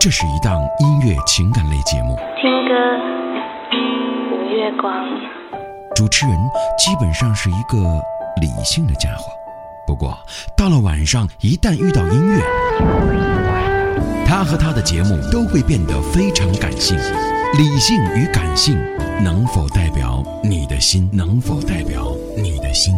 这是一档音乐情感类节目。听歌，五月光。主持人基本上是一个理性的家伙，不过到了晚上，一旦遇到音乐，他和他的节目都会变得非常感性。理性与感性能否代表你的心？能否代表你的心？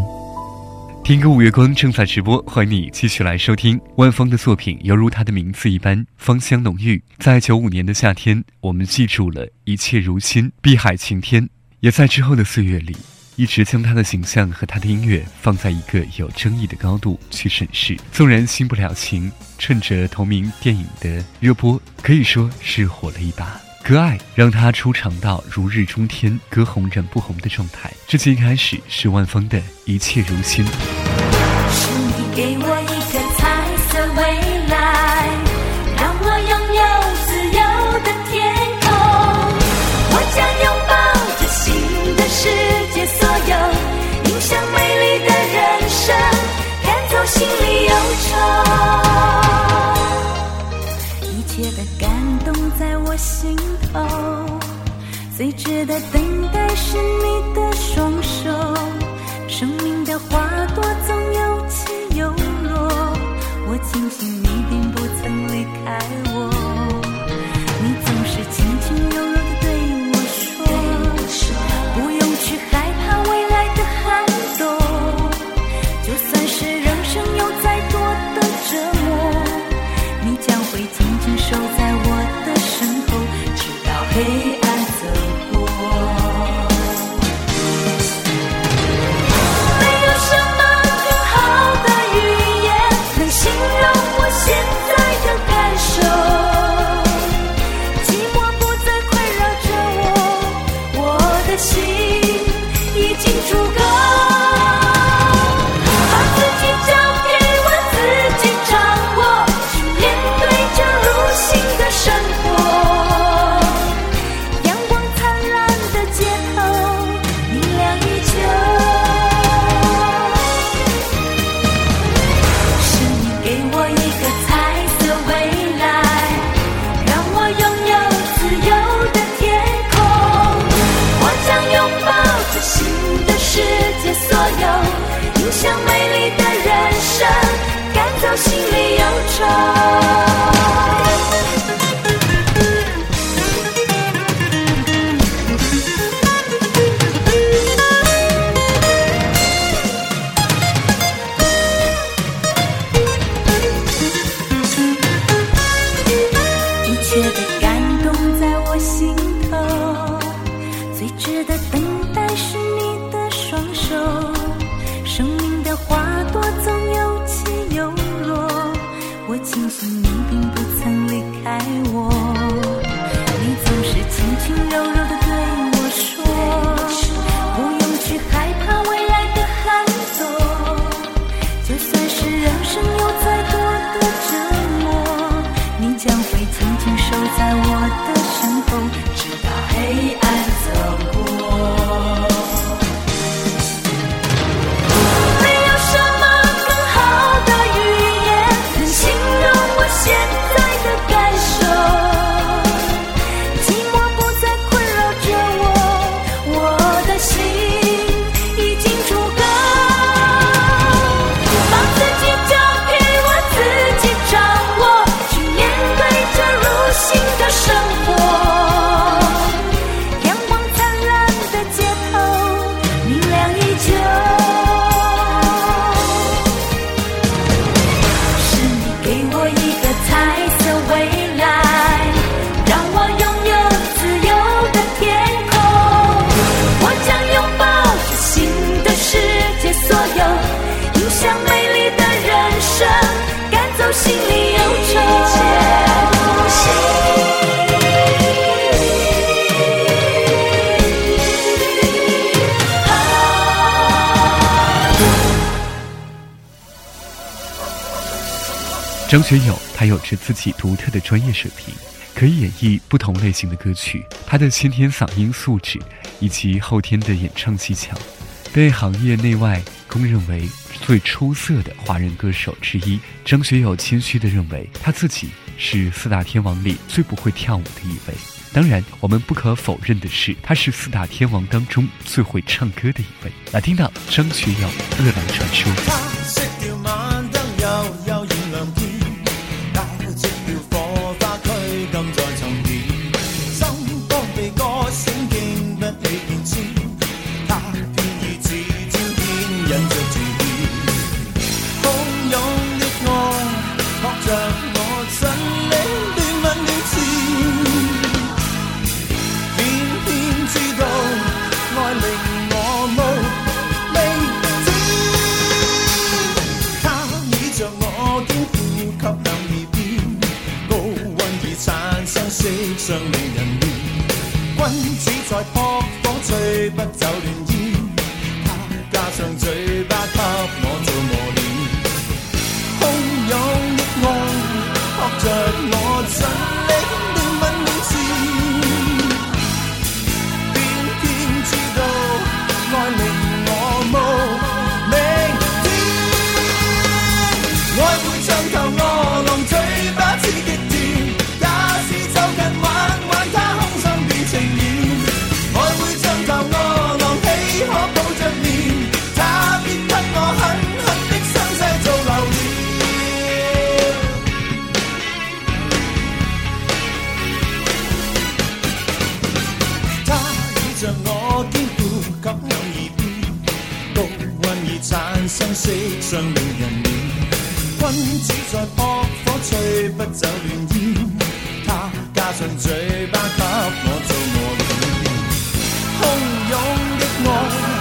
听歌五月光正在直播，欢迎你继续来收听万峰的作品，犹如他的名字一般，芳香浓郁。在九五年的夏天，我们记住了一切如新，碧海晴天，也在之后的岁月里，一直将他的形象和他的音乐放在一个有争议的高度去审视。纵然新不了情，趁着同名电影的热播，可以说是火了一把。歌爱让他出场到如日中天，歌红人不红的状态。这期一开始是万峰的一切如新。是你给我一个彩色未来，让我拥有自由的天空。我将拥抱着新的世界，所有影响美丽的人生，赶走心里忧愁。在我心头，最值得等待是你的双手。生命的花朵总有起有落，我庆幸你并不曾离开我。你总是轻轻柔柔张学友，他有着自己独特的专业水平，可以演绎不同类型的歌曲。他的先天嗓音素质以及后天的演唱技巧，被行业内外公认为最出色的华人歌手之一。张学友谦虚地认为，他自己是四大天王里最不会跳舞的一位。当然，我们不可否认的是，他是四大天王当中最会唱歌的一位。来听到张学友《饿狼传说》。忍着注意汹涌的爱扑着我尽力乱吻乱缠偏偏知道爱令我无明天他倚着我肩呼吸响耳边高温已产生色相令人乱君子在上最产生色相美人面。君子在扑火，吹不走乱烟。他加上嘴巴给我做磨练，汹涌的爱。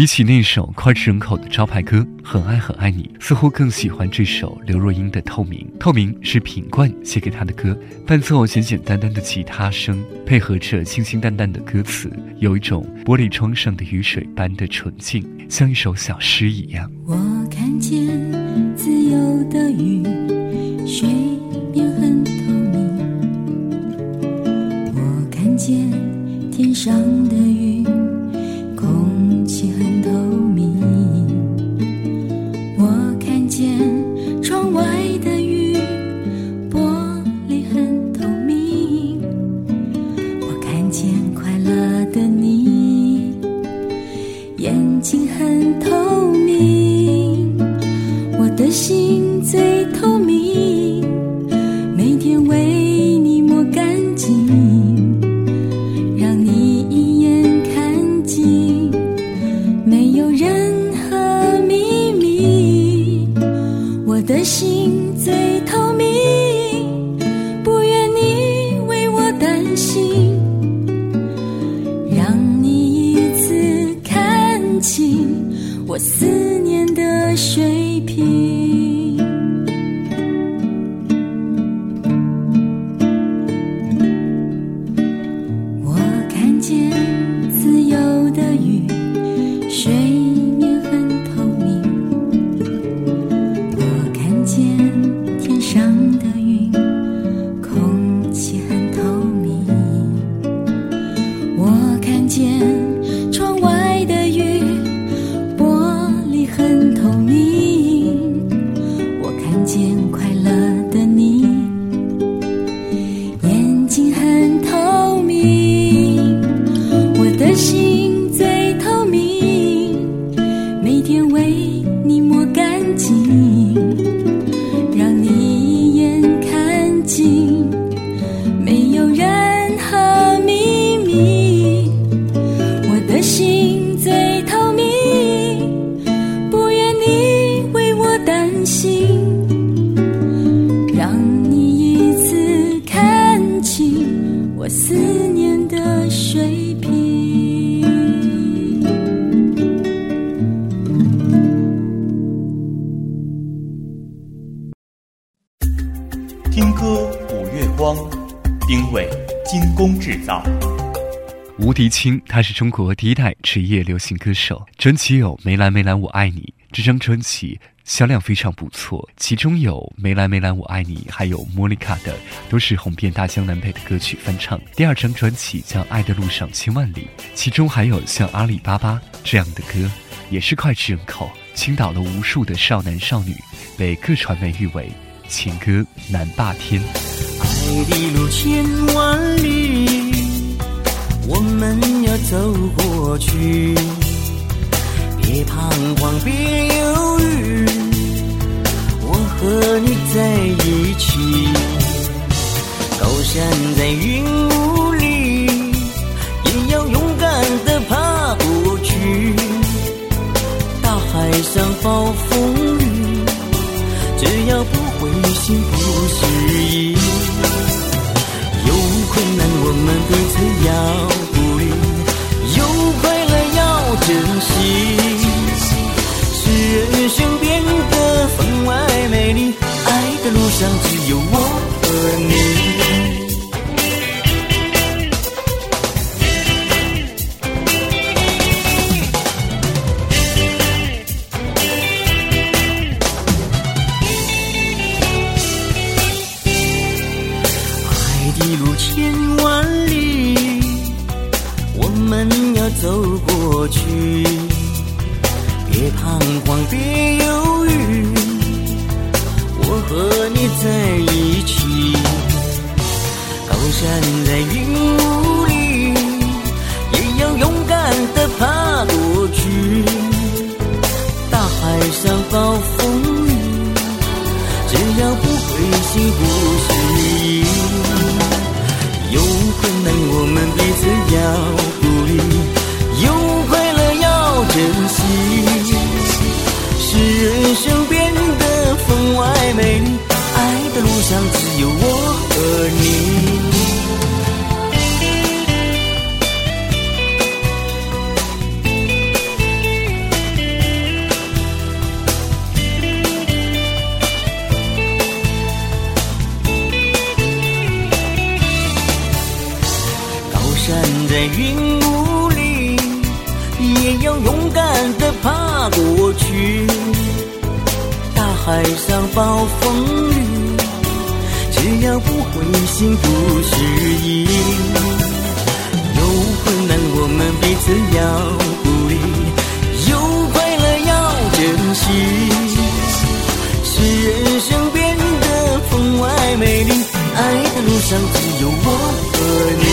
比起那首脍炙人口的招牌歌《很爱很爱你》，似乎更喜欢这首刘若英的《透明》。《透明》是品冠写给她的歌，伴奏简简单单的吉他声，配合着清清淡淡的歌词，有一种玻璃窗上的雨水般的纯净，像一首小诗一样。我看见自由的雨，水面很透明。我看见天上的我思念的雪吴迪清，他是中国第一代职业流行歌手，专辑有《梅兰梅兰我爱你》，这张专辑销量非常不错，其中有《梅兰梅兰我爱你》，还有莫妮卡的，都是红遍大江南北的歌曲翻唱。第二张专辑叫《爱的路上千万里》，其中还有像《阿里巴巴》这样的歌，也是脍炙人口，倾倒了无数的少男少女，被各传媒誉为情歌男霸天。爱的路千万里，我们要走过去。别彷徨，别犹豫，我和你在一起。高山在云雾里，也要勇敢地爬过去。大海上暴风雨，只要不灰心不失意。有困难我们彼此要心，使人生变得分外美丽。爱的路上只有我和你。爱的路千万里，我们要走过过去。别彷徨，别犹豫，我和你在一起。高山在云雾里，也要勇敢地爬过去。大海上暴风雨。只要不灰心不失意，爱只有我和你。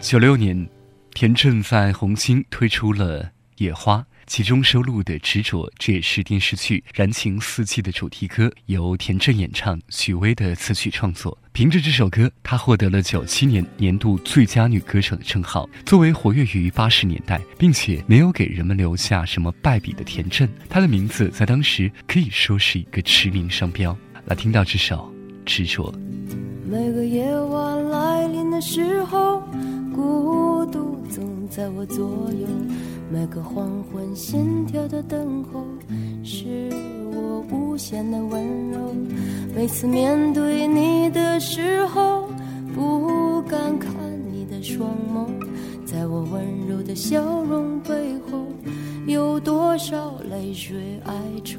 九六年，田震在红星推出了《野花》，其中收录的《执着》，这也是电视剧《燃情四季》的主题歌，由田震演唱，许巍的词曲创作。凭着这首歌，她获得了九七年年度最佳女歌手的称号。作为活跃于八十年代，并且没有给人们留下什么败笔的田震，她的名字在当时可以说是一个驰名商标。来听到这首《执着》。每个夜晚来临的时候，孤独总在我左右。每个黄昏心跳的等候，是我无限的温柔。每次面对你的时候，不敢看你的双眸，在我温柔的笑容背后，有多少泪水哀愁？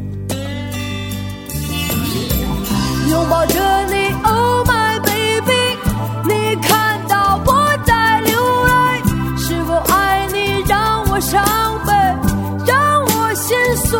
拥抱着你，Oh my baby，你看到我在流泪，是否爱你让我伤悲，让我心碎？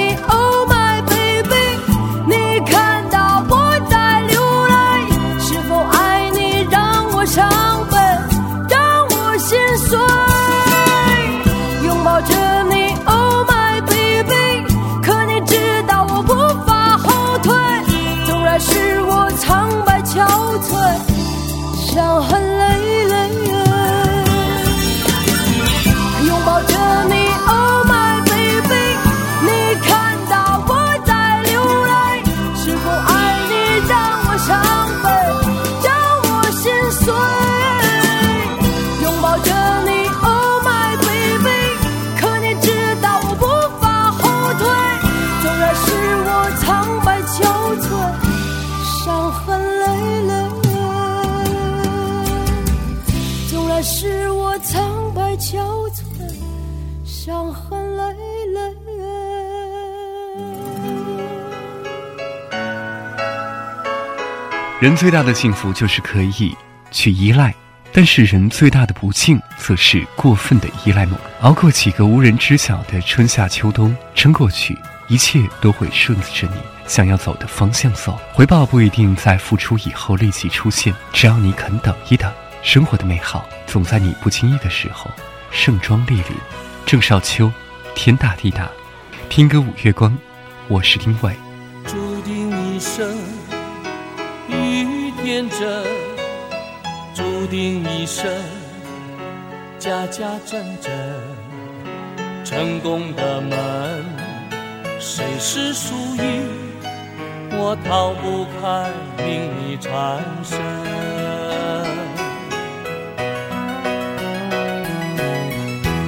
悴，伤人最大的幸福就是可以去依赖，但是人最大的不幸则是过分的依赖某人。熬过几个无人知晓的春夏秋冬，撑过去，一切都会顺着你想要走的方向走。回报不一定在付出以后立即出现，只要你肯等一等，生活的美好总在你不经意的时候盛装莅临。郑少秋，天大地大，听歌五月光，我是丁伟。生家家真真。成功的门，谁是输赢？我逃不开命里缠身。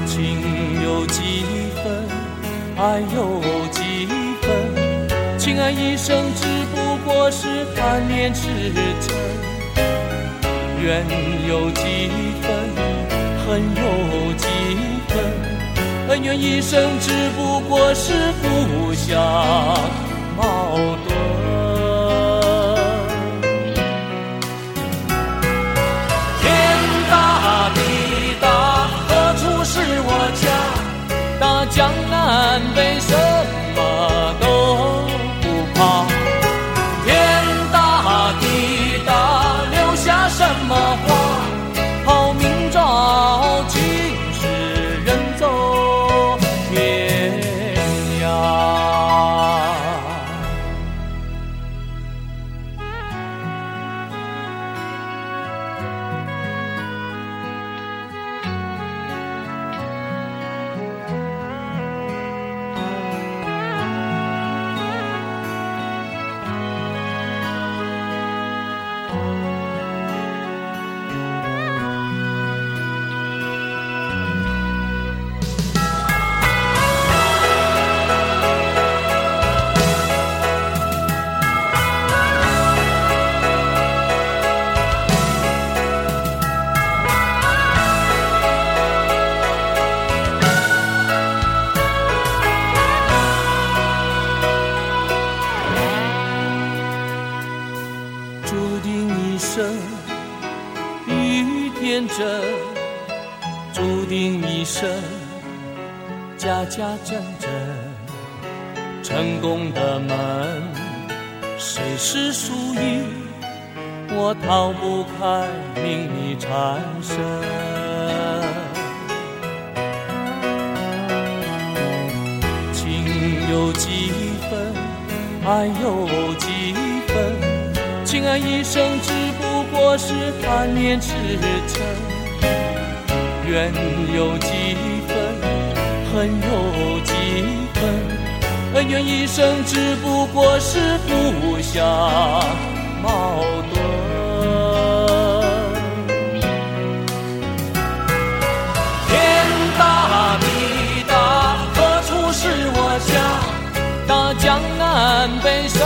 情有几分，爱有几分？情爱一生只不过是贪恋痴嗔，怨有几分，恨有几分？恩怨一生只不过是互相矛盾。天真，注定一生家家真真。成功的门，谁是输赢？我逃不开命里缠身。情有几分，爱有几分？情爱一生只。我是贪恋痴嗔，怨有几分，恨有几分，恩怨一生只不过是互相矛盾。天大地大，何处是我家？大江南北，什